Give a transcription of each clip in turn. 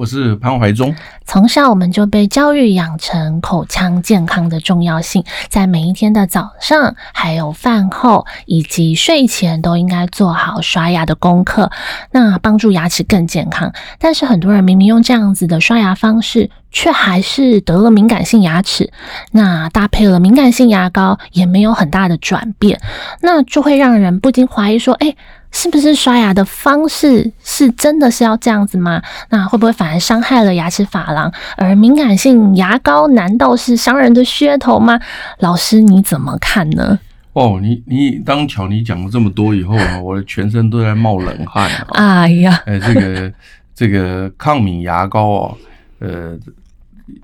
我是潘怀忠。从小我们就被教育养成口腔健康的重要性，在每一天的早上、还有饭后以及睡前都应该做好刷牙的功课，那帮助牙齿更健康。但是很多人明明用这样子的刷牙方式，却还是得了敏感性牙齿。那搭配了敏感性牙膏也没有很大的转变，那就会让人不禁怀疑说：诶是不是刷牙的方式是真的是要这样子吗？那会不会反而伤害了牙齿珐琅？而敏感性牙膏难道是商人的噱头吗？老师你怎么看呢？哦，你你当巧你讲了这么多以后啊，我的全身都在冒冷汗啊！哎呀，哎，这个 这个抗敏牙膏哦，呃，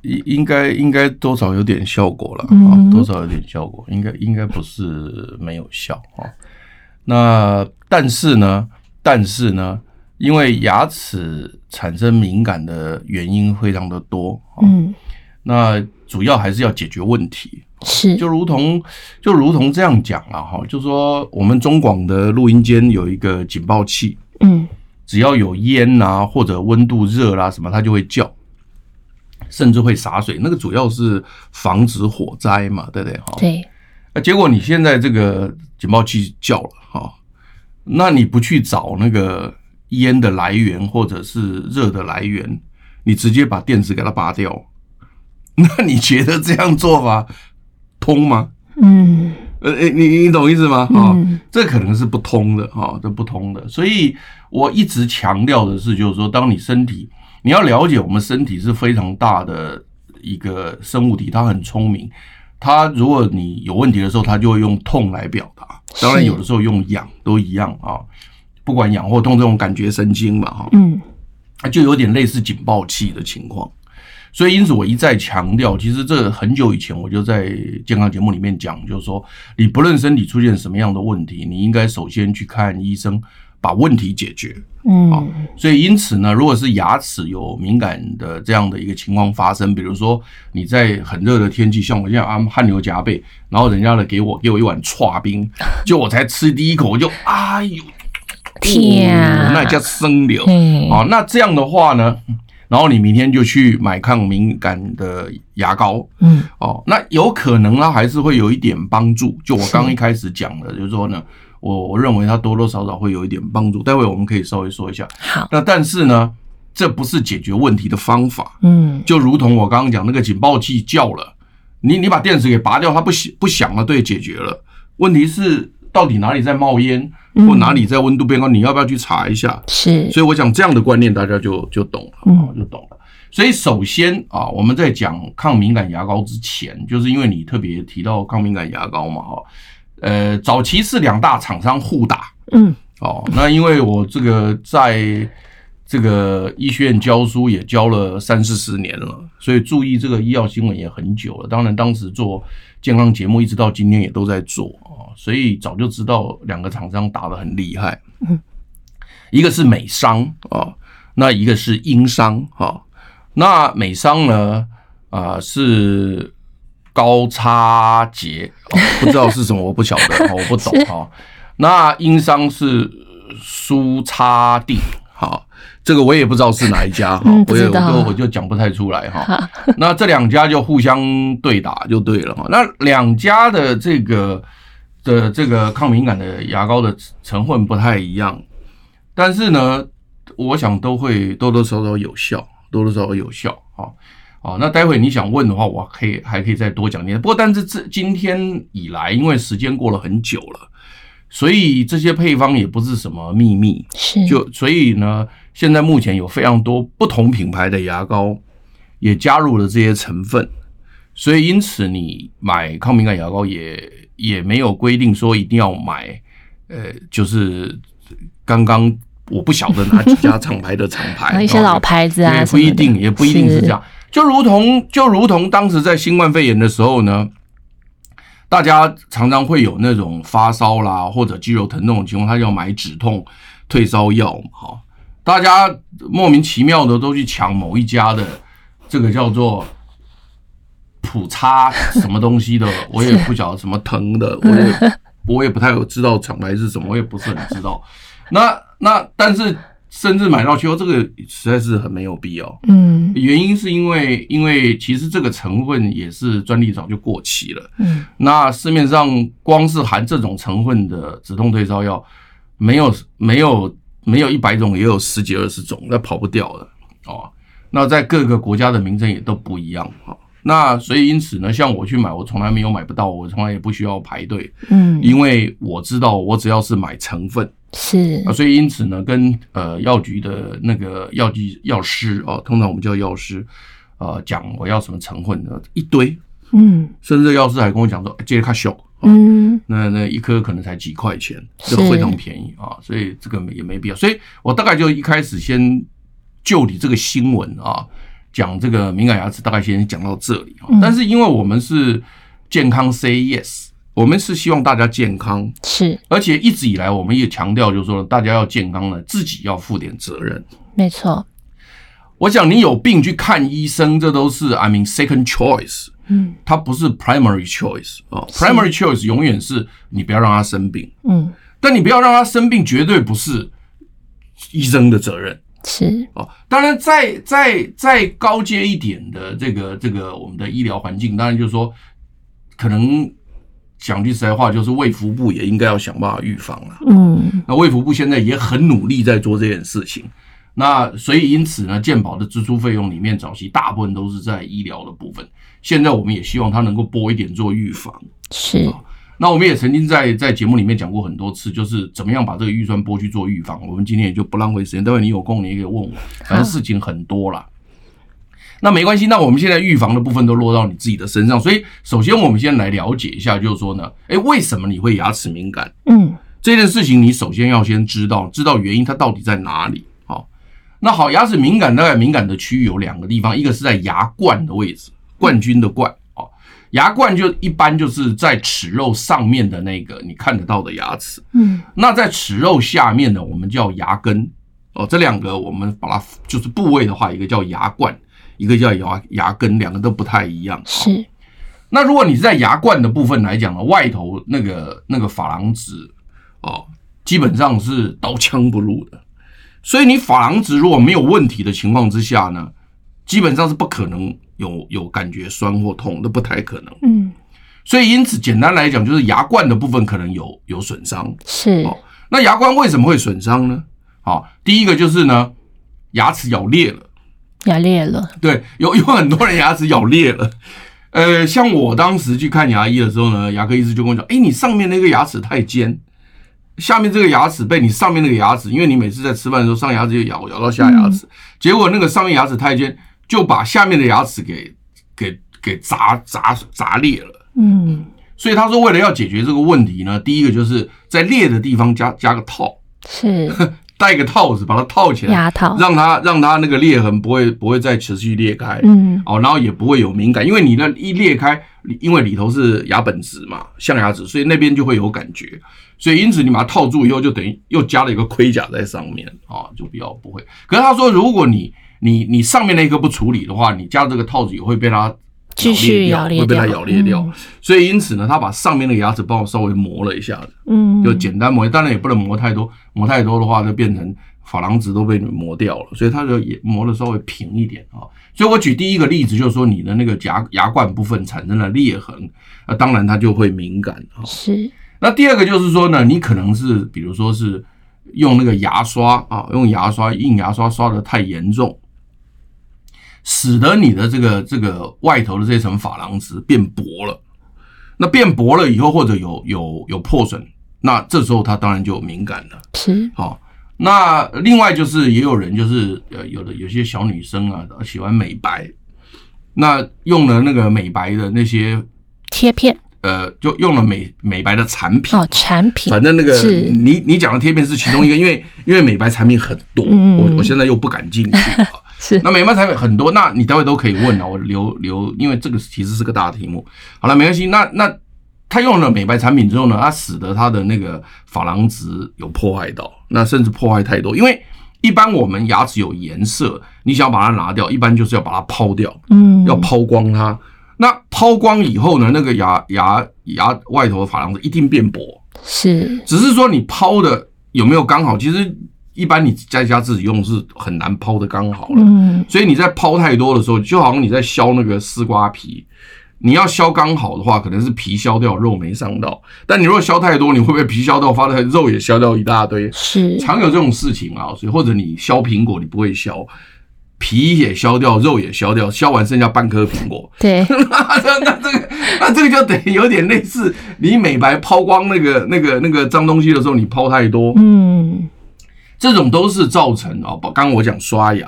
应应该应该多少有点效果了啊，嗯、多少有点效果，应该应该不是没有效啊。那但是呢，但是呢，因为牙齿产生敏感的原因非常的多，嗯，那主要还是要解决问题，是，就如同就如同这样讲了哈，就说我们中广的录音间有一个警报器，嗯，只要有烟啊或者温度热啦什么，它就会叫，甚至会洒水，那个主要是防止火灾嘛，对不对？哈，对。那结果你现在这个警报器叫了哈，那你不去找那个烟的来源或者是热的来源，你直接把电池给它拔掉，那你觉得这样做法通吗？嗯，呃，你你懂意思吗？啊，这可能是不通的哈，这不通的。所以我一直强调的是，就是说，当你身体你要了解，我们身体是非常大的一个生物体，它很聪明。他如果你有问题的时候，他就会用痛来表达。当然，有的时候用痒都一样啊。不管痒或痛，这种感觉神经嘛，哈，嗯，就有点类似警报器的情况。所以，因此我一再强调，其实这很久以前我就在健康节目里面讲，就是说，你不论身体出现什么样的问题，你应该首先去看医生。把问题解决，嗯，好，所以因此呢，如果是牙齿有敏感的这样的一个情况发生，比如说你在很热的天气，像我现在啊汗流浃背，然后人家呢给我给我一碗剉冰，就我才吃第一口，我就哎呦天啊，那叫生流，啊，那这样的话呢，然后你明天就去买抗敏感的牙膏，嗯，哦，那有可能呢还是会有一点帮助，就我刚刚一开始讲的，就是说呢。我我认为它多多少少会有一点帮助，待会我们可以稍微说一下。好，那但是呢，这不是解决问题的方法。嗯，就如同我刚刚讲那个警报器叫了，你你把电池给拔掉，它不响不响了，对，解决了。问题是到底哪里在冒烟，或哪里在温度变高，你要不要去查一下？是。所以我想这样的观念，大家就就懂了，嗯，就懂了。所以首先啊，我们在讲抗敏感牙膏之前，就是因为你特别提到抗敏感牙膏嘛，哈。呃，早期是两大厂商互打，嗯，哦，那因为我这个在这个医学院教书也教了三四十年了，所以注意这个医药新闻也很久了。当然，当时做健康节目一直到今天也都在做啊，所以早就知道两个厂商打得很厉害。嗯，一个是美商啊，那一个是英商啊。那美商呢，啊是。高差捷，不知道是什么，我不晓得，我不懂哈。那英商是苏差地，好，这个我也不知道是哪一家 哈，我也我就我就讲不太出来哈。那这两家就互相对打就对了哈。那两家的这个的这个抗敏感的牙膏的成分不太一样，但是呢，我想都会多多少少有效，多多少少有效哈。哦，那待会你想问的话，我可以还可以再多讲点。不过，但是这今天以来，因为时间过了很久了，所以这些配方也不是什么秘密。是，就所以呢，现在目前有非常多不同品牌的牙膏也加入了这些成分，所以因此你买抗敏感牙膏也也没有规定说一定要买，呃，就是刚刚我不晓得哪几家厂牌的厂牌，一些老牌子啊，也不一定，也不一定是这样。就如同就如同当时在新冠肺炎的时候呢，大家常常会有那种发烧啦或者肌肉疼痛的情况，他就要买止痛退烧药嘛，哈，大家莫名其妙的都去抢某一家的这个叫做普差什么东西的，我也不晓得什么疼的，我也 我也不太知道厂牌是什么，我也不是很知道。那那但是。甚至买到去后，这个实在是很没有必要。嗯，原因是因为，因为其实这个成分也是专利早就过期了。嗯，那市面上光是含这种成分的止痛退烧药，没有没有没有一百种，也有十几二十种，那跑不掉的哦。那在各个国家的名称也都不一样啊。那所以因此呢，像我去买，我从来没有买不到，我从来也不需要排队。嗯，因为我知道，我只要是买成分。是啊，所以因此呢，跟呃药局的那个药剂药师哦，通常我们叫药师，呃，讲我要什么成分的一堆，嗯，甚至药师还跟我讲说，这个较小，嗯，那那一颗可能才几块钱，就非常便宜啊，所以这个也没必要。所以我大概就一开始先就你这个新闻啊，讲这个敏感牙齿，大概先讲到这里啊。但是因为我们是健康 say yes。我们是希望大家健康，是，而且一直以来我们也强调，就是说大家要健康呢，自己要负点责任。没错，我想你有病去看医生，这都是 I mean second choice，嗯，它不是 primary choice 啊，primary choice 永远是你不要让他生病，嗯，但你不要让他生病，绝对不是医生的责任，是。哦。当然，再再再高阶一点的这个这个我们的医疗环境，当然就是说可能。讲句实在话，就是卫福部也应该要想办法预防了。嗯，那卫福部现在也很努力在做这件事情。那所以因此呢，健保的支出费用里面，早期大部分都是在医疗的部分。现在我们也希望它能够拨一点做预防。是。那我们也曾经在在节目里面讲过很多次，就是怎么样把这个预算拨去做预防。我们今天也就不浪费时间，待会你有空你也可以问我。反正事情很多啦。那没关系，那我们现在预防的部分都落到你自己的身上，所以首先我们先来了解一下，就是说呢，诶，为什么你会牙齿敏感？嗯，这件事情你首先要先知道，知道原因它到底在哪里。好，那好，牙齿敏感大概敏感的区域有两个地方，一个是在牙冠的位置，冠军的冠，哦，牙冠就一般就是在齿肉上面的那个你看得到的牙齿，嗯，那在齿肉下面呢，我们叫牙根，哦，这两个我们把它就是部位的话，一个叫牙冠。一个叫牙牙根，两个都不太一样。是，那如果你是在牙冠的部分来讲呢，外头那个那个珐琅质哦，基本上是刀枪不入的。所以你珐琅质如果没有问题的情况之下呢，基本上是不可能有有感觉酸或痛，那不太可能。嗯，所以因此简单来讲，就是牙冠的部分可能有有损伤。是，哦，那牙冠为什么会损伤呢？好，第一个就是呢，牙齿咬裂了。牙裂了，对，有有很多人牙齿咬裂了，呃，像我当时去看牙医的时候呢，牙科医师就跟我讲，哎，你上面那个牙齿太尖，下面这个牙齿被你上面那个牙齿，因为你每次在吃饭的时候上牙齿就咬咬到下牙齿，结果那个上面牙齿太尖，就把下面的牙齿给给给砸砸砸裂了，嗯，所以他说为了要解决这个问题呢，第一个就是在裂的地方加加个套，是。带个套子把它套起来，牙套，让它让它那个裂痕不会不会再持续裂开，嗯，哦，然后也不会有敏感，因为你那一裂开，因为里头是牙本质嘛，象牙质，所以那边就会有感觉，所以因此你把它套住以后，就等于又加了一个盔甲在上面，啊、哦，就比较不会。可是他说，如果你你你上面那个不处理的话，你加这个套子也会被它。继续咬裂掉，会被它咬裂掉，嗯、所以因此呢，他把上面的牙齿帮我稍微磨了一下子，嗯，就简单磨，当然也不能磨太多，磨太多的话就变成珐琅质都被磨掉了，所以他就也磨的稍微平一点啊。所以我举第一个例子就是说，你的那个牙牙冠部分产生了裂痕，那当然它就会敏感啊。是。那第二个就是说呢，你可能是比如说是用那个牙刷啊，用牙刷硬牙刷刷的太严重。使得你的这个这个外头的这层珐琅质变薄了，那变薄了以后，或者有有有破损，那这时候它当然就敏感了。是，好，那另外就是也有人就是呃有的有些小女生啊喜欢美白，那用了那个美白的那些贴片，呃，就用了美美白的产品。哦，产品，反正那个你你讲的贴片是其中一个，因为因为美白产品很多，我我现在又不敢进去。啊。是那美白产品很多，那你待会都可以问啊，我留留，因为这个其实是个大题目。好了，没关系。那那他用了美白产品之后呢，他使得他的那个珐琅质有破坏到，那甚至破坏太多。因为一般我们牙齿有颜色，你想要把它拿掉，一般就是要把它抛掉，嗯，要抛光它。那抛光以后呢，那个牙牙牙外头的珐琅质一定变薄，是，只是说你抛的有没有刚好，其实。一般你在家自己用是很难抛的刚好了，嗯，所以你在抛太多的时候，就好像你在削那个丝瓜皮，你要削刚好的话，可能是皮削掉，肉没伤到。但你如果削太多，你会不会皮削到发的肉也削掉一大堆？是，常有这种事情啊。所以或者你削苹果，你不会削，皮也削掉，肉也削掉，削完剩下半颗苹果。对，那这个那这个就等于有点类似，你美白抛光那个那个那个脏东西的时候，你抛太多，嗯。这种都是造成啊，刚刚我讲刷牙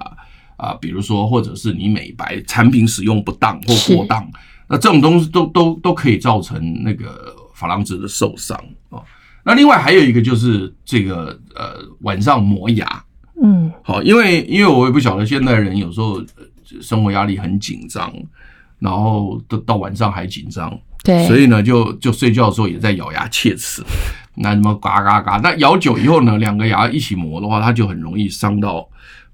啊，比如说或者是你美白产品使用不当或过当，那这种东西都都都可以造成那个珐琅质的受伤啊。那另外还有一个就是这个呃晚上磨牙，嗯，好，因为因为我也不晓得现代人有时候生活压力很紧张，然后到到晚上还紧张，对，所以呢就就睡觉的时候也在咬牙切齿。那什么嘎嘎嘎，那咬久以后呢，两个牙一起磨的话，它就很容易伤到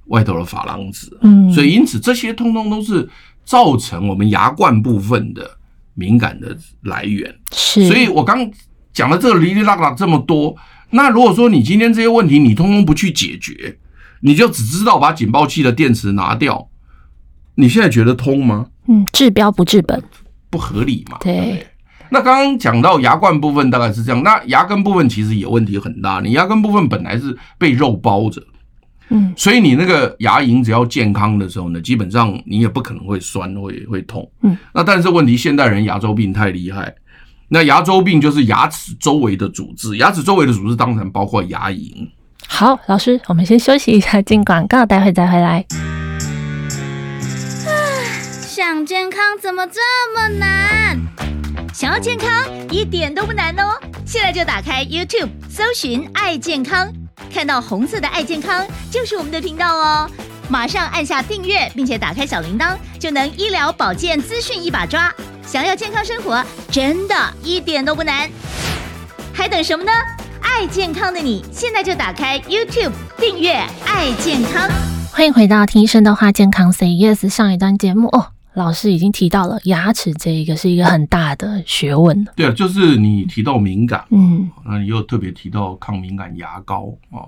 外头的珐琅质。嗯，所以因此这些通通都是造成我们牙冠部分的敏感的来源。是，所以我刚讲了这个哩哩啦啦这么多，那如果说你今天这些问题你通通不去解决，你就只知道把警报器的电池拿掉，你现在觉得通吗？嗯，治标不治本，不合理嘛？对。对那刚刚讲到牙冠部分大概是这样，那牙根部分其实也问题很大。你牙根部分本来是被肉包着，嗯，所以你那个牙龈只要健康的时候呢，基本上你也不可能会酸会会痛，嗯。那但是问题，现代人牙周病太厉害。那牙周病就是牙齿周围的组织，牙齿周围的组织当然包括牙龈。好，老师，我们先休息一下，进广告，待会再回来。想健康怎么这么难？想要健康一点都不难哦！现在就打开 YouTube，搜寻“爱健康”，看到红色的“爱健康”就是我们的频道哦。马上按下订阅，并且打开小铃铛，就能医疗保健资讯一把抓。想要健康生活，真的一点都不难，还等什么呢？爱健康的你，现在就打开 YouTube 订阅“爱健康”。欢迎回到听医生的话，健康 Say Yes 上一段节目哦。老师已经提到了牙齿这一个是一个很大的学问。对啊，就是你提到敏感，嗯，那你又特别提到抗敏感牙膏啊。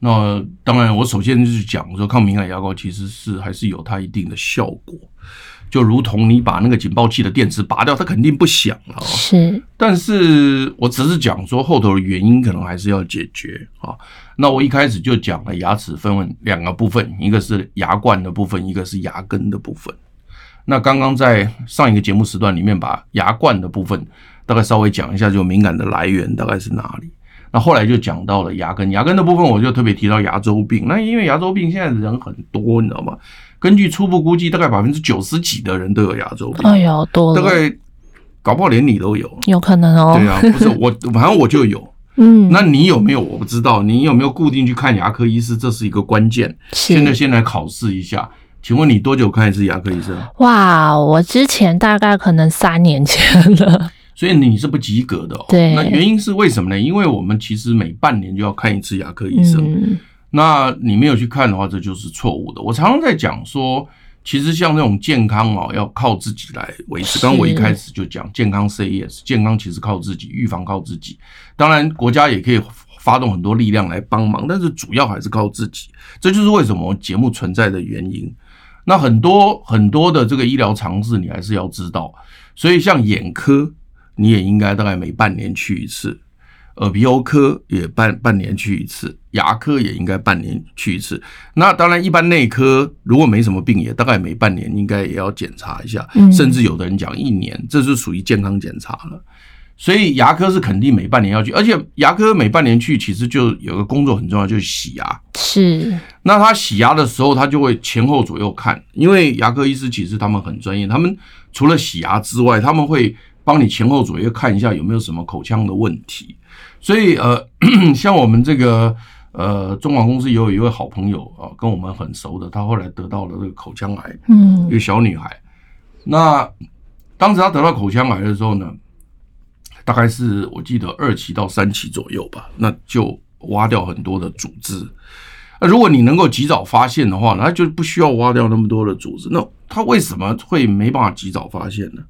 那当然，我首先就是讲说，抗敏感牙膏其实是还是有它一定的效果，就如同你把那个警报器的电池拔掉，它肯定不响了。是，但是我只是讲说后头的原因可能还是要解决啊。那我一开始就讲了牙齿分为两个部分，一个是牙冠的部分，一个是牙根的部分。那刚刚在上一个节目时段里面，把牙冠的部分大概稍微讲一下，就敏感的来源大概是哪里。那后来就讲到了牙根，牙根的部分我就特别提到牙周病。那因为牙周病现在人很多，你知道吗？根据初步估计，大概百分之九十几的人都有牙周病。哎呦，多了，大概搞不好连你都有，有可能哦。对啊，不是我，反正我就有。嗯，那你有没有？我不知道，你有没有固定去看牙科医师？这是一个关键。现在先来考试一下。请问你多久看一次牙科医生？哇，我之前大概可能三年前了。所以你是不及格的哦。对。那原因是为什么呢？因为我们其实每半年就要看一次牙科医生。嗯。那你没有去看的话，这就是错误的。我常常在讲说，其实像这种健康哦，要靠自己来维持。刚刚我一开始就讲，健康 yes，健康其实靠自己，预防靠自己。当然，国家也可以。发动很多力量来帮忙，但是主要还是靠自己。这就是为什么节目存在的原因。那很多很多的这个医疗常识，你还是要知道。所以像眼科，你也应该大概每半年去一次；耳鼻喉科也半半年去一次；牙科也应该半年去一次。那当然，一般内科如果没什么病，也大概每半年应该也要检查一下，甚至有的人讲一年，这是属于健康检查了。所以牙科是肯定每半年要去，而且牙科每半年去，其实就有个工作很重要，就是洗牙。是。那他洗牙的时候，他就会前后左右看，因为牙科医师其实他们很专业，他们除了洗牙之外，他们会帮你前后左右看一下有没有什么口腔的问题。所以呃，像我们这个呃，中广公司也有一位好朋友啊，跟我们很熟的，他后来得到了这个口腔癌，嗯一个小女孩。那当时她得到口腔癌的时候呢，大概是我记得二期到三期左右吧，那就挖掉很多的组织。那如果你能够及早发现的话，那就不需要挖掉那么多的组织。那他为什么会没办法及早发现呢？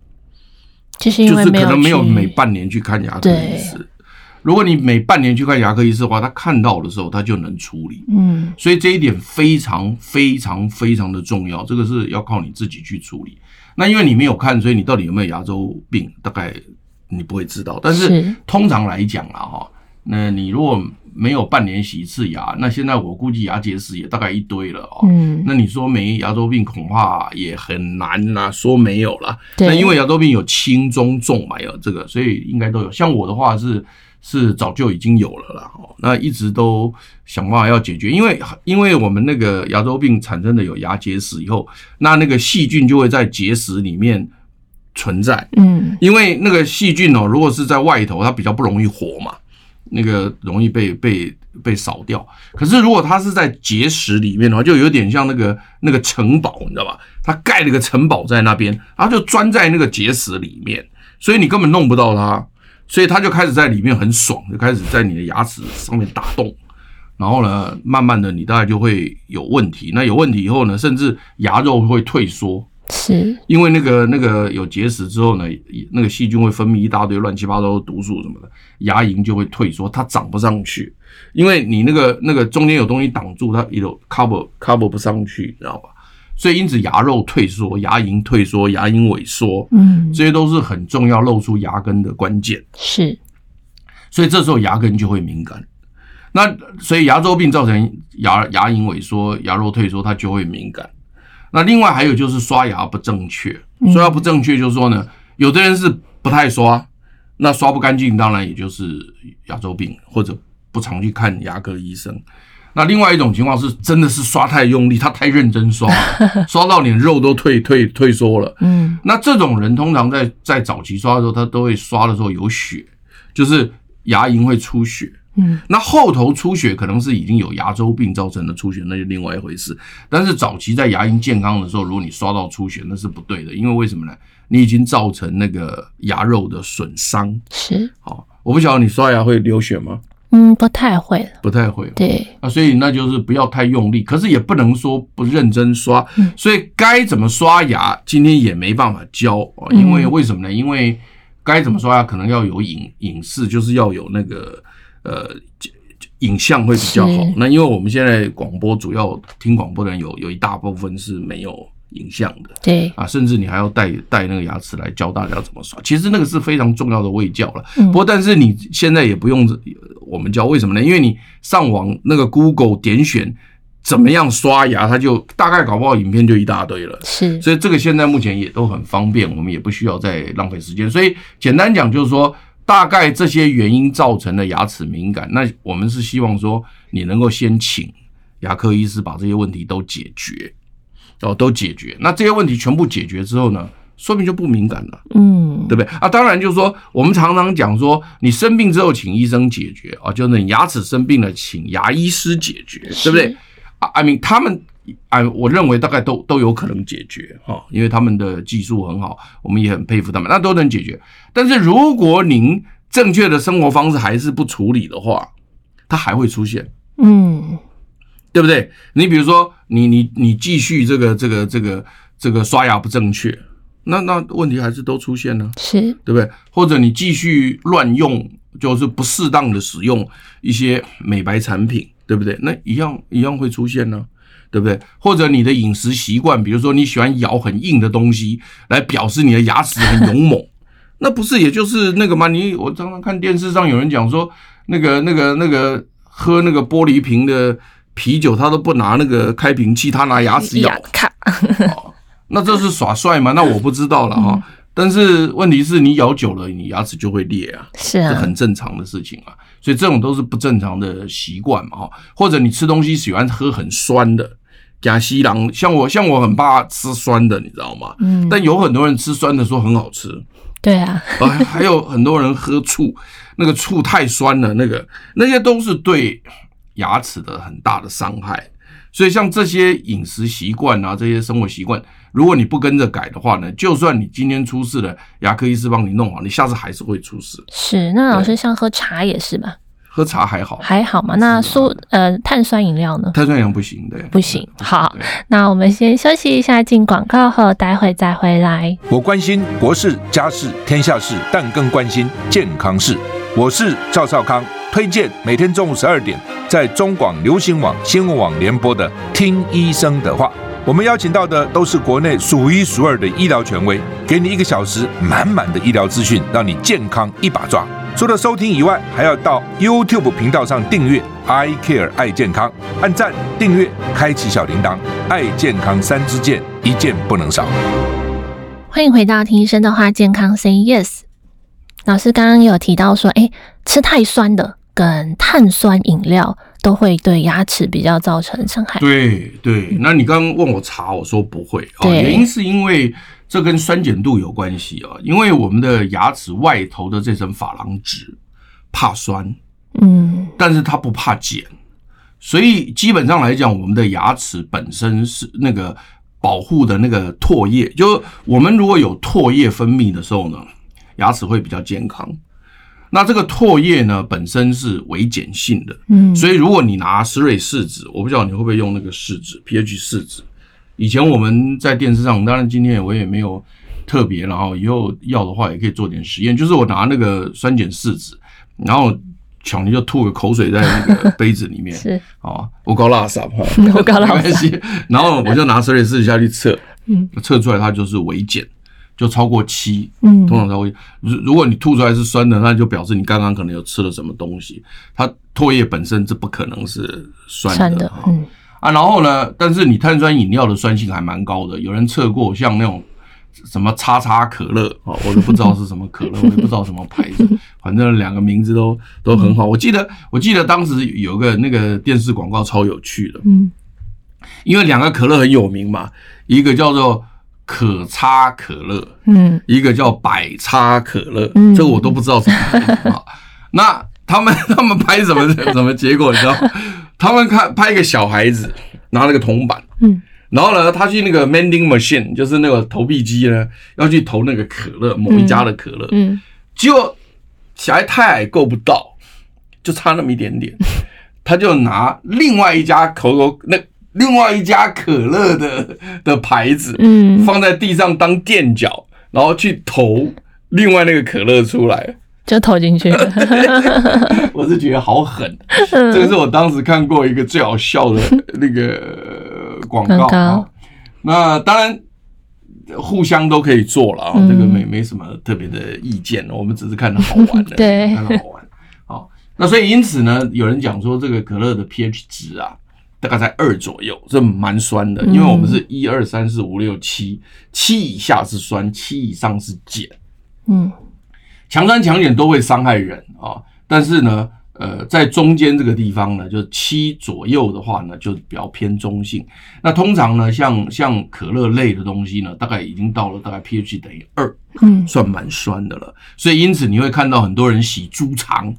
就是因为就是可能没有每半年去看牙科医师。如果你每半年去看牙科医师的话，他看到的时候他就能处理。嗯，所以这一点非常非常非常的重要，这个是要靠你自己去处理。那因为你没有看，所以你到底有没有牙周病，大概你不会知道。但是是通常来讲啊，哈，那你如果没有半年洗一次牙，那现在我估计牙结石也大概一堆了哦。嗯，那你说没牙周病恐怕也很难啦，说没有了。对那因为牙周病有轻中重嘛，有这个，所以应该都有。像我的话是是早就已经有了啦，哦，那一直都想办法要解决，因为因为我们那个牙周病产生的有牙结石以后，那那个细菌就会在结石里面存在。嗯，因为那个细菌哦，如果是在外头，它比较不容易活嘛，那个容易被被被扫掉。可是如果它是在结石里面的话，就有点像那个那个城堡，你知道吧？它盖了个城堡在那边，它就钻在那个结石里面，所以你根本弄不到它，所以它就开始在里面很爽，就开始在你的牙齿上面打洞。然后呢，慢慢的你大概就会有问题。那有问题以后呢，甚至牙肉会退缩。是因为那个那个有结石之后呢，那个细菌会分泌一大堆乱七八糟的毒素什么的，牙龈就会退缩，它长不上去，因为你那个那个中间有东西挡住，它有 cover cover 不上去，你知道吧？所以因此牙肉退缩、牙龈退缩、牙龈萎缩，嗯这些都是很重要露出牙根的关键。是所以这时候牙根就会敏感。那所以牙周病造成牙牙龈萎缩、牙肉退缩，它就会敏感。那另外还有就是刷牙不正确，刷牙不正确就是说呢，有的人是不太刷，那刷不干净，当然也就是牙周病，或者不常去看牙科医生。那另外一种情况是，真的是刷太用力，他太认真刷了，刷到连肉都退退退缩了。嗯那这种人通常在在早期刷的时候，他都会刷的时候有血，就是牙龈会出血。嗯，那后头出血可能是已经有牙周病造成的出血，那就另外一回事。但是早期在牙龈健康的时候，如果你刷到出血，那是不对的，因为为什么呢？你已经造成那个牙肉的损伤。是好，我不晓得你刷牙会流血吗？嗯不太会了，不太会。对啊，所以那就是不要太用力，可是也不能说不认真刷，嗯所以该怎么刷牙，今天也没办法教啊，因为为什么呢？因为该怎么刷牙可能要有影影视，就是要有那个呃影像会比较好。那因为我们现在广播主要听广播的人有有一大部分是没有影像的。对啊，甚至你还要带带那个牙齿来教大家怎么刷，其实那个是非常重要的卫教了。嗯不过，但是你现在也不用我们教，为什么呢？因为你上网那个 Google 点选怎么样刷牙，它就大概搞不好影片就一大堆了。是所以这个现在目前也都很方便，我们也不需要再浪费时间。所以简单讲就是说，大概这些原因造成的牙齿敏感，那我们是希望说你能够先请牙科医师把这些问题都解决，哦，都解决。那这些问题全部解决之后呢，说明就不敏感了。嗯对不对啊？当然，就是说，我们常常讲说，你生病之后请医生解决啊，就是你牙齿生病了，请牙医师解决，对不对？啊，I mean，他们啊，我认为大概都都有可能解决哈，因为他们的技术很好，我们也很佩服他们，那都能解决。但是如果您正确的生活方式还是不处理的话，它还会出现。嗯对不对？你比如说，你你你继续这个这个这个这个刷牙不正确，那那问题还是都出现了，是对不对？或者你继续乱用，就是不适当的使用一些美白产品，对不对？那一样一样会出现呢，对不对？或者你的饮食习惯，比如说你喜欢咬很硬的东西，来表示你的牙齿很勇猛，那不是也就是那个吗？你我常常看电视上有人讲说，那个那个那个喝那个玻璃瓶的。啤酒他都不拿那个开瓶器，他拿牙齿咬，那这是耍帅吗？那我不知道了哈。但是问题是你咬久了，你牙齿就会裂啊，是啊，这很正常的事情啊。所以这种都是不正常的习惯嘛哈。或者你吃东西喜欢喝很酸的，假西郎，像我像我很怕吃酸的，你知道吗？嗯，但有很多人吃酸的说很好吃，对啊，还还有很多人喝醋，那个醋太酸了，那个那些都是对。牙齿的很大的伤害。所以像这些饮食习惯啊，这些生活习惯，如果你不跟着改的话呢，就算你今天出事了，牙科医师帮你弄好，你下次还是会出事。是，那老师像喝茶也是吧？喝茶还好，还好嘛。那苏呃碳酸饮料呢？碳酸饮料不行，的，不行。好，那我们先休息一下，进广告后，待会再回来。我关心国事、家事、天下事，但更关心健康事。我是赵少康，推荐每天中午十二点在中广流行网、新闻网联播的《听医生的话》。我们邀请到的都是国内数一数二的医疗权威，给你一个小时满满的医疗资讯，让你健康一把抓。除了收听以外，还要到 YouTube 频道上订阅 “I Care 爱健康”，按赞、订阅、开启小铃铛，爱健康三支箭，一件不能少。欢迎回到《听医生的话》，健康 Say Yes。老师刚刚有提到说，哎，吃太酸的跟碳酸饮料都会对牙齿比较造成伤害。对对，那你刚刚问我查，我说不会。啊，原因是因为这跟酸碱度有关系啊，因为我们的牙齿外头的这层珐琅质怕酸，嗯，但是它不怕碱，所以基本上来讲，我们的牙齿本身是那个保护的那个唾液，就我们如果有唾液分泌的时候呢。牙齿会比较健康，那这个唾液呢，本身是微碱性的，嗯，所以如果你拿石蕊试纸，我不知道你会不会用那个试纸 pH 试纸。以前我们在电视上，当然今天我也没有特别，然后以后要的话也可以做点实验，就是我拿那个酸碱试纸，然后巧妮就吐个口水在那个杯子里面，是啊，我高拉萨哈，我高拉萨，然后我就拿石蕊试纸下去测，嗯，测出来它就是微碱。就超过七，嗯，通常超过。如如果你吐出来是酸的，那就表示你刚刚可能有吃了什么东西。它唾液本身这不可能是酸的，酸的，嗯啊。然后呢，但是你碳酸饮料的酸性还蛮高的，有人测过，像那种什么叉叉可乐啊，我都不知道是什么可乐，我也不知道什么牌子，反正两个名字都都很好。我记得我记得当时有个那个电视广告超有趣的，嗯，因为两个可乐很有名嘛，一个叫做。可差可乐，嗯，一个叫百差可乐，嗯，这个我都不知道什么啊。那他们 他们拍什么什么结果？你知道？他们看拍一个小孩子拿了个铜板，嗯，然后呢，他去那个 mending machine，就是那个投币机呢，要去投那个可乐，某一家的可乐，嗯，结果小孩太矮够不到，就差那么一点点，他就拿另外一家可口那。另外一家可乐的的牌子，嗯，放在地上当垫脚，然后去投另外那个可乐出来，就投进去。我是觉得好狠，这个是我当时看过一个最好笑的那个广告啊。那当然互相都可以做了啊，这个没没什么特别的意见，我们只是看着好玩的，对，看着好玩。好，那所以因此呢，有人讲说这个可乐的 pH 值啊。大概在二左右，这蛮酸的，因为我们是一二三四五六七，七以下是酸，七以上是碱。嗯，强酸强碱都会伤害人啊，但是呢，呃，在中间这个地方呢，就七左右的话呢，就比较偏中性。那通常呢，像像可乐类的东西呢，大概已经到了大概 pH 等于二，嗯，算蛮酸的了。所以因此你会看到很多人洗猪肠。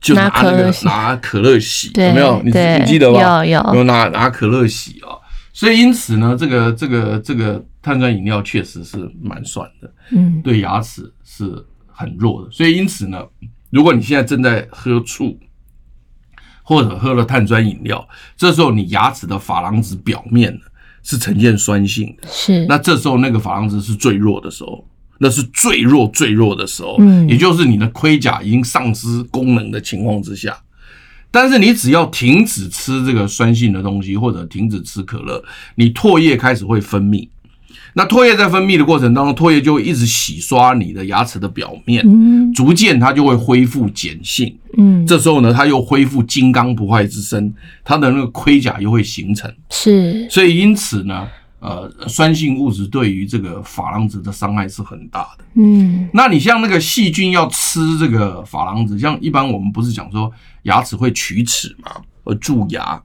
就拿那个拿可乐洗，有没有？你你记得吧？有有有拿拿可乐洗哦，所以因此呢，这个这个这个碳酸饮料确实是蛮酸的，嗯，对牙齿是很弱的。所以因此呢，如果你现在正在喝醋，或者喝了碳酸饮料，这时候你牙齿的珐琅质表面呢是呈现酸性的，是，那这时候那个珐琅质是最弱的时候。那是最弱最弱的时候，嗯，也就是你的盔甲已经丧失功能的情况之下。但是你只要停止吃这个酸性的东西，或者停止吃可乐，你唾液开始会分泌。那唾液在分泌的过程当中，唾液就会一直洗刷你的牙齿的表面，嗯，逐渐它就会恢复碱性，嗯，这时候呢，它又恢复金刚不坏之身，它的那个盔甲又会形成，是，所以因此呢。呃，酸性物质对于这个珐琅质的伤害是很大的。嗯，那你像那个细菌要吃这个珐琅质，像一般我们不是讲说牙齿会龋齿嘛，而蛀牙。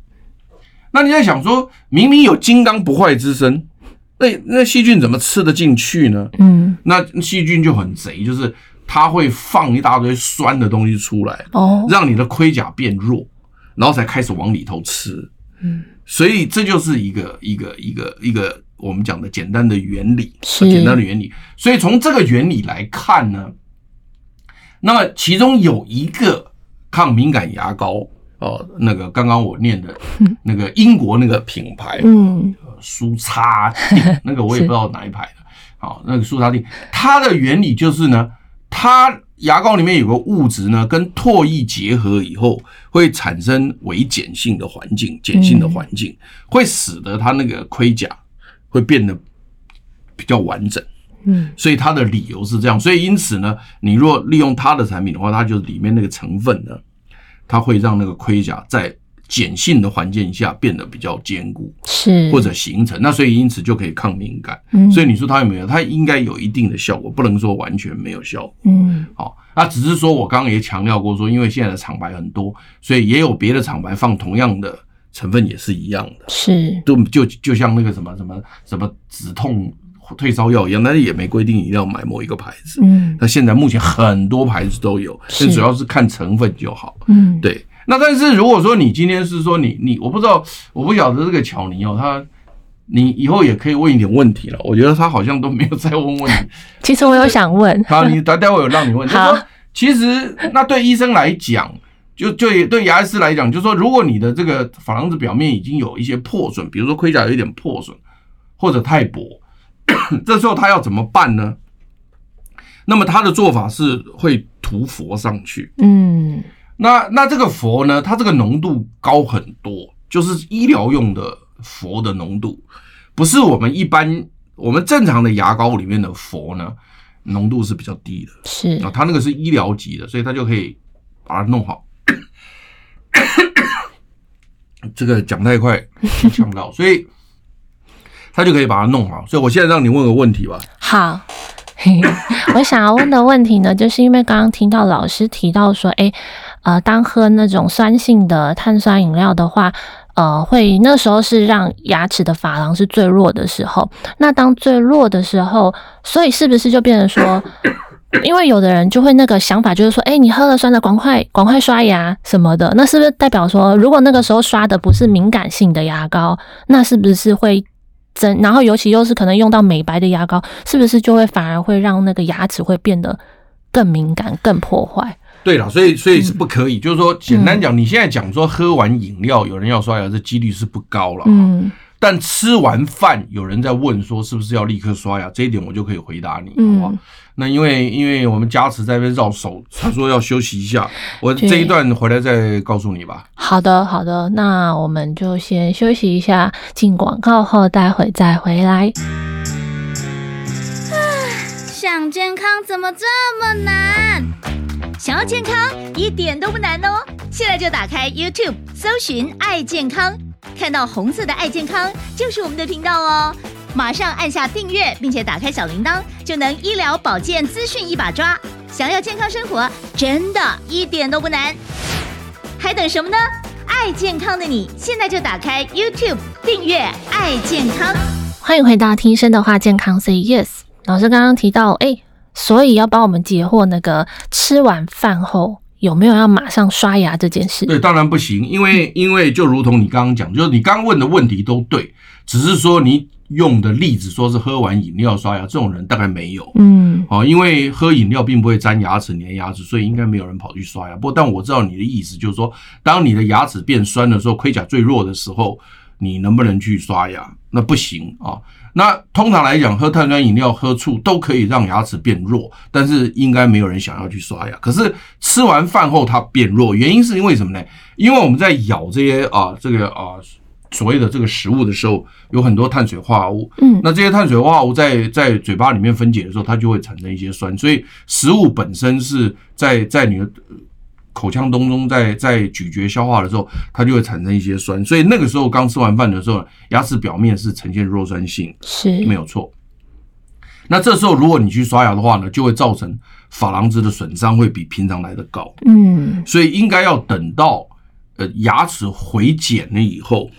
那你在想说，明明有金刚不坏之身，那那细菌怎么吃得进去呢？嗯，那细菌就很贼，就是它会放一大堆酸的东西出来，哦，让你的盔甲变弱。然后才开始往里头吃。嗯，所以这就是一个一个一个一个我们讲的简单的原理，是简单的原理。所以从这个原理来看呢，那么其中有一个抗敏感牙膏哦，那个刚刚我念的 那个英国那个品牌，嗯，舒擦定，那个我也不知道哪一排的，好，那个舒擦定，它的原理就是呢，它。牙膏里面有个物质呢，跟唾液结合以后，会产生微碱性的环境，碱性的环境会使得它那个盔甲会变得比较完整。嗯，所以它的理由是这样。所以因此呢，你若利用它的产品的话，它就里面那个成分呢，它会让那个盔甲在。碱性的环境下变得比较坚固，是或者形成，那所以因此就可以抗敏感。嗯，所以你说它有没有？它应该有一定的效果，不能说完全没有效果。嗯，好，那只是说我刚刚也强调过说，因为现在的厂牌很多，所以也有别的厂牌放同样的成分也是一样的。是，就就就像那个什么什么什么止痛退烧药一样，但是也没规定一定要买某一个牌子。嗯，那现在目前很多牌子都有，但主要是看成分就好。嗯，对。那但是如果说你今天是说你你我不知道我不晓得这个巧尼哦，他你以后也可以问一点问题了。我觉得他好像都没有再问问题。其实我有想问。好，你待待会有让你问。就是说，其实那对医生来讲，就就对牙医师来讲，就是说，如果你的这个珐琅质表面已经有一些破损，比如说盔甲有一点破损或者太薄，这时候他要怎么办呢？那么他的做法是会涂佛上去。嗯。那那这个佛呢？它这个浓度高很多，就是医疗用的佛的浓度，不是我们一般我们正常的牙膏里面的佛呢，浓度是比较低的。是啊，它那个是医疗级的，所以它就可以把它弄好。这个讲太快呛到，所以它就可以把它弄好。所以我现在让你问个问题吧。好。我想要问的问题呢，就是因为刚刚听到老师提到说，诶，呃，当喝那种酸性的碳酸饮料的话，呃，会那时候是让牙齿的珐琅是最弱的时候。那当最弱的时候，所以是不是就变成说，因为有的人就会那个想法，就是说，诶，你喝了酸的，赶快赶快刷牙什么的，那是不是代表说，如果那个时候刷的不是敏感性的牙膏，那是不是会？真，然后尤其又是可能用到美白的牙膏，是不是就会反而会让那个牙齿会变得更敏感、更破坏？对了，所以所以是不可以，嗯、就是说简单讲，你现在讲说喝完饮料有人要刷牙，这几率是不高了。嗯。但吃完饭有人在问说是不是要立刻刷牙，这一点我就可以回答你，好不好？那因为因为我们加持在那边绕手，他说要休息一下，我这一段回来再告诉你吧。好的，好的，那我们就先休息一下，进广告后待会再回来。想健康怎么这么难？想要健康一点都不难哦，现在就打开 YouTube 搜寻“爱健康”。看到红色的爱健康就是我们的频道哦，马上按下订阅，并且打开小铃铛，就能医疗保健资讯一把抓。想要健康生活，真的一点都不难，还等什么呢？爱健康的你，现在就打开 YouTube 订阅爱健康。欢迎回到听医生的话，健康 Say Yes。老师刚刚提到，哎，所以要帮我们解惑那个吃完饭后。有没有要马上刷牙这件事？对，当然不行，因为因为就如同你刚刚讲，就是你刚刚问的问题都对，只是说你用的例子说是喝完饮料刷牙，这种人大概没有，嗯，哦，因为喝饮料并不会粘牙齿、粘牙齿，所以应该没有人跑去刷牙。不过，但我知道你的意思，就是说，当你的牙齿变酸的时候，盔甲最弱的时候，你能不能去刷牙？那不行啊。那通常来讲，喝碳酸饮料、喝醋都可以让牙齿变弱，但是应该没有人想要去刷牙。可是吃完饭后它变弱，原因是因为什么呢？因为我们在咬这些啊，这个啊所谓的这个食物的时候，有很多碳水化合物。嗯，那这些碳水化合物在在嘴巴里面分解的时候，它就会产生一些酸，所以食物本身是在在你的。口腔当中在在咀嚼消化的时候，它就会产生一些酸，所以那个时候刚吃完饭的时候，牙齿表面是呈现弱酸性，是没有错。那这时候如果你去刷牙的话呢，就会造成珐琅质的损伤会比平常来的高，嗯，所以应该要等到呃牙齿回碱了以后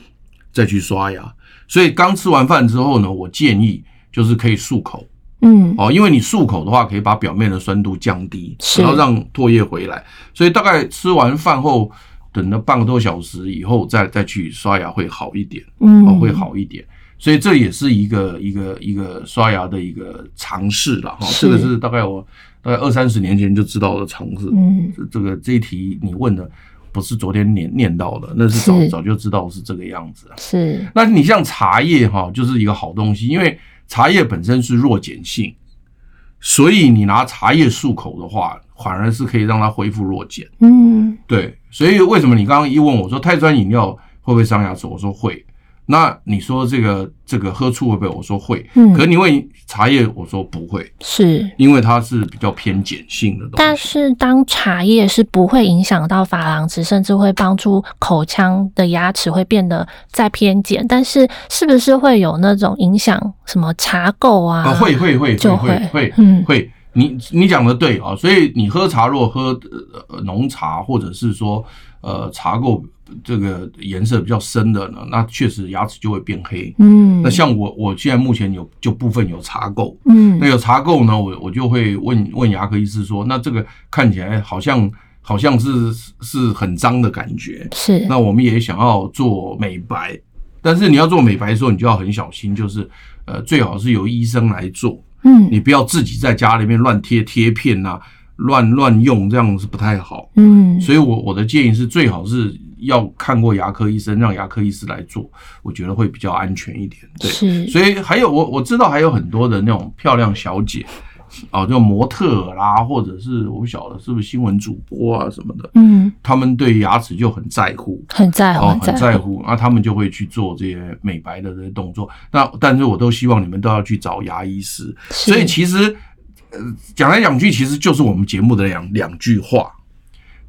再去刷牙。所以刚吃完饭之后呢，我建议就是可以漱口。嗯，哦，因为你漱口的话，可以把表面的酸度降低，然后让唾液回来。所以大概吃完饭后等了半个多小时以后再再去刷牙会好一点，嗯，哦，会好一点。所以这也是一个一个一个刷牙的一个尝试了哈。这个是大概我大概二三十年前就知道的尝试。嗯，这个这一题你问的不是昨天念念到的，那是早是早就知道是这个样子。是，那你像茶叶哈，就是一个好东西，因为茶叶本身是弱碱性，所以你拿茶叶漱口的话，反而是可以让它恢复弱碱。嗯，对，所以为什么你刚刚一问我说碳酸饮料会不会伤牙齿？我说会。那你说这个这个喝醋会不会？我说会。嗯，可你问茶叶，我说不会，是因为它是比较偏碱性的东西。但是当茶叶是不会影响到珐琅质，甚至会帮助口腔的牙齿会变得再偏碱。但是是不是会有那种影响？什么茶垢啊？啊，会会会就会会会嗯会。你你讲的对啊，所以你喝茶若喝呃浓茶，或者是说呃茶垢这个颜色比较深的呢，那确实牙齿就会变黑。嗯，那像我我现在目前有就部分有茶垢，嗯，那有茶垢呢，我我就会问问牙科医师说，那这个看起来好像好像是是很脏的感觉，是，那我们也想要做美白，但是你要做美白的时候，你就要很小心，就是呃最好是由医生来做。嗯，你不要自己在家里面乱贴贴片呐，乱乱用，这样是不太好。嗯，所以我我的建议是，最好是要看过牙科医生，让牙科医师来做，我觉得会比较安全一点。对，是，所以还有我我知道还有很多的那种漂亮小姐，哦，就模特啦，或者是我不晓得是不是新闻主播啊什么的，嗯，他们对牙齿就很在乎，很在乎，哦，很在乎，那他们就会去做这些美白的这些动作。那但是我都希望你们都要去找牙医师。所以其实，呃，讲来讲去，其实就是我们节目的两两句话。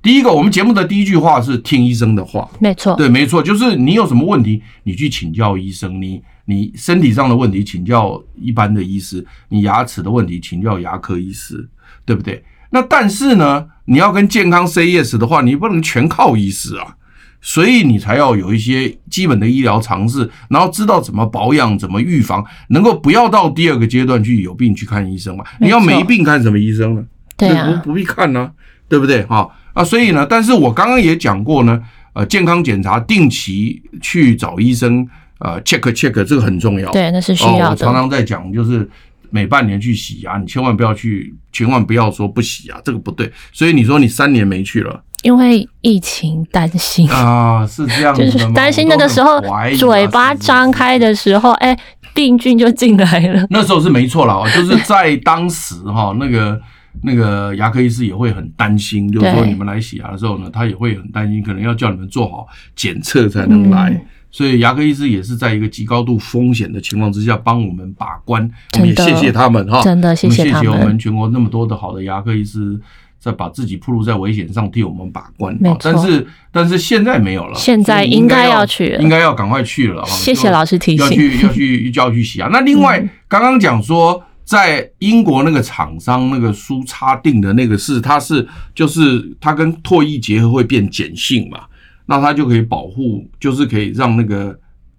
第一个，我们节目的第一句话是听医生的话，没错，对，没错，就是你有什么问题，你去请教医生；你你身体上的问题，请教一般的医师；你牙齿的问题，请教牙科医师，对不对？那但是呢，你要跟健康 say yes 的话，你不能全靠医师啊，所以你才要有一些基本的医疗常识，然后知道怎么保养、怎么预防，能够不要到第二个阶段去有病去看医生嘛。你要没病看什么医生呢？对啊，不不必看呢，对不对？哈啊，所以呢，但是我刚刚也讲过呢，呃，健康检查定期去找医生，呃，check check 这个很重要。对，那是需要的。我常常在讲，就是每半年去洗牙，你千万不要去，千万不要说不洗牙，这个不对。所以你说你三年没去了，因为疫情担心啊，是这样的，就是担心那个时候嘴巴张开的时候，哎，病菌就进来了。那时候是没错了，就是在当时哈，那个。那个牙科医师也会很担心，就是说你们来洗牙的时候呢，他也会很担心，可能要叫你们做好检测才能来。嗯、所以牙科医师也是在一个极高度风险的情况之下帮我们把关，我们也谢谢他们哈，真的谢谢他们，谢谢我们全国那么多的好的牙科医师，在把自己暴露在危险上替我们把关。但是但是现在没有了，现在应该要去了，应该要赶快去了。谢谢老师提醒，要去要去就要去洗牙。那另外刚刚讲说。在英国那个厂商那个舒插定的那个是，它是就是它跟唾液结合会变碱性嘛，那它就可以保护，就是可以让那个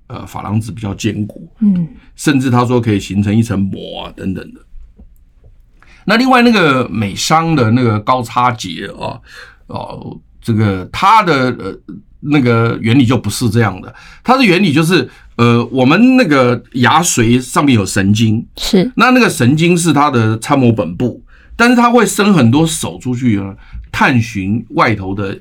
呃珐琅质比较坚固，嗯，甚至他说可以形成一层膜啊等等的。那另外那个美商的那个高叉节啊，哦，这个它的呃那个原理就不是这样的，它的原理就是。呃，我们那个牙髓上面有神经，是那那个神经是它的参谋本部，但是它会伸很多手出去啊，探寻外头的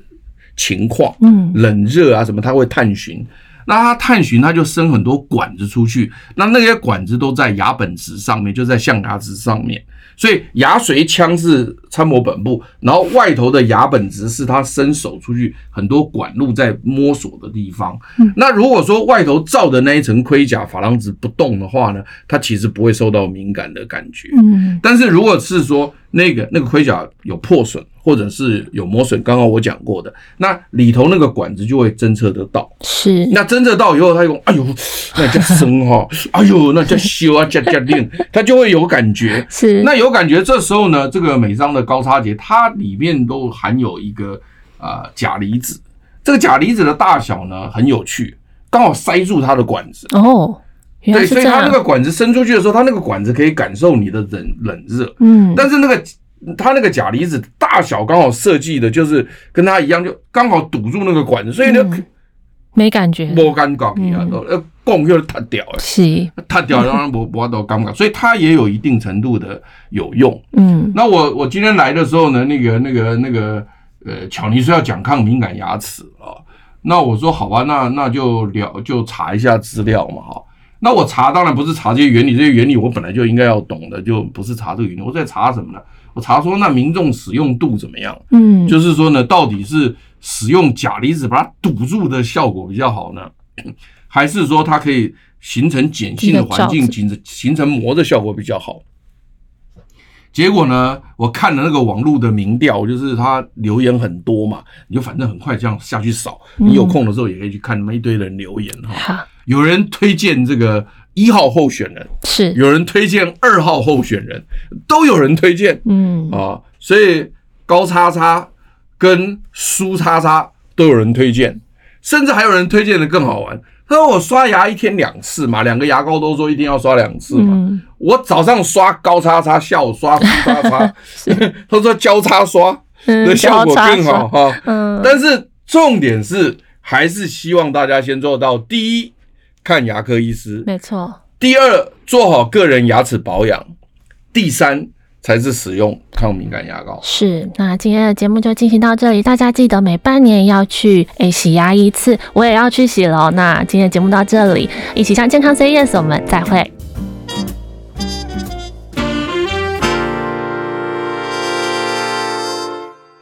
情况，嗯，冷热啊什么，它会探寻。那它探寻，它就伸很多管子出去，那那些管子都在牙本质上面，就在象牙质上面。所以牙髓腔是参谋本部，然后外头的牙本质是他伸手出去很多管路在摸索的地方。那如果说外头罩的那一层盔甲珐琅质不动的话呢，它其实不会受到敏感的感觉。嗯，但是如果是说那个那个盔甲有破损或者是有磨损，刚刚我讲过的，那里头那个管子就会侦测得到。是，那侦测到以后，他用哎呦，那叫生哈，哎呦，那叫修啊，叫叫练，他就会有感觉。是，那有感觉，这时候呢，这个美商的高差节，它里面都含有一个啊钾离子。这个钾离子的大小呢很有趣，刚好塞住它的管子。哦，对，所以它那个管子伸出去的时候，它那个管子可以感受你的冷冷热。嗯，但是那个。它那个钾离子大大小刚好设计的就是跟它一样，就刚好堵住那个管子，所以呢。嗯没感觉，没感觉啊，都呃，拱就塌掉了，是塌掉，然后我我都尴尬，所以它也有一定程度的有用。嗯，那我我今天来的时候呢，那个那个那个呃，巧尼说要讲抗敏感牙齿啊，那我说好吧，那那就聊就查一下资料嘛哈。那我查当然不是查这些原理，这些原理我本来就应该要懂的，就不是查这个原理。我在查什么呢？我查说那民众使用度怎么样？嗯，就是说呢，到底是。使用钾离子把它堵住的效果比较好呢，还是说它可以形成碱性的环境，形成形成膜的效果比较好？结果呢，我看了那个网络的民调，就是他留言很多嘛，你就反正很快这样下去扫，你有空的时候也可以去看那么一堆人留言哈。有人推荐这个一号候选人，是有人推荐二号候选人，都有人推荐，嗯啊，所以高叉叉。跟苏叉叉都有人推荐，甚至还有人推荐的更好玩。他说我刷牙一天两次嘛，两个牙膏都说一定要刷两次嘛。嗯、我早上刷高叉叉，下午刷苏叉叉，他说交叉刷的效果更好哈。嗯，但是重点是还是希望大家先做到：第一，看牙科医师；没错。第二，做好个人牙齿保养；第三。才是使用抗敏感牙膏。是，那今天的节目就进行到这里，大家记得每半年要去诶、洗牙一次，我也要去洗了。那今天的节目到这里，一起向健康 say yes，我们再会。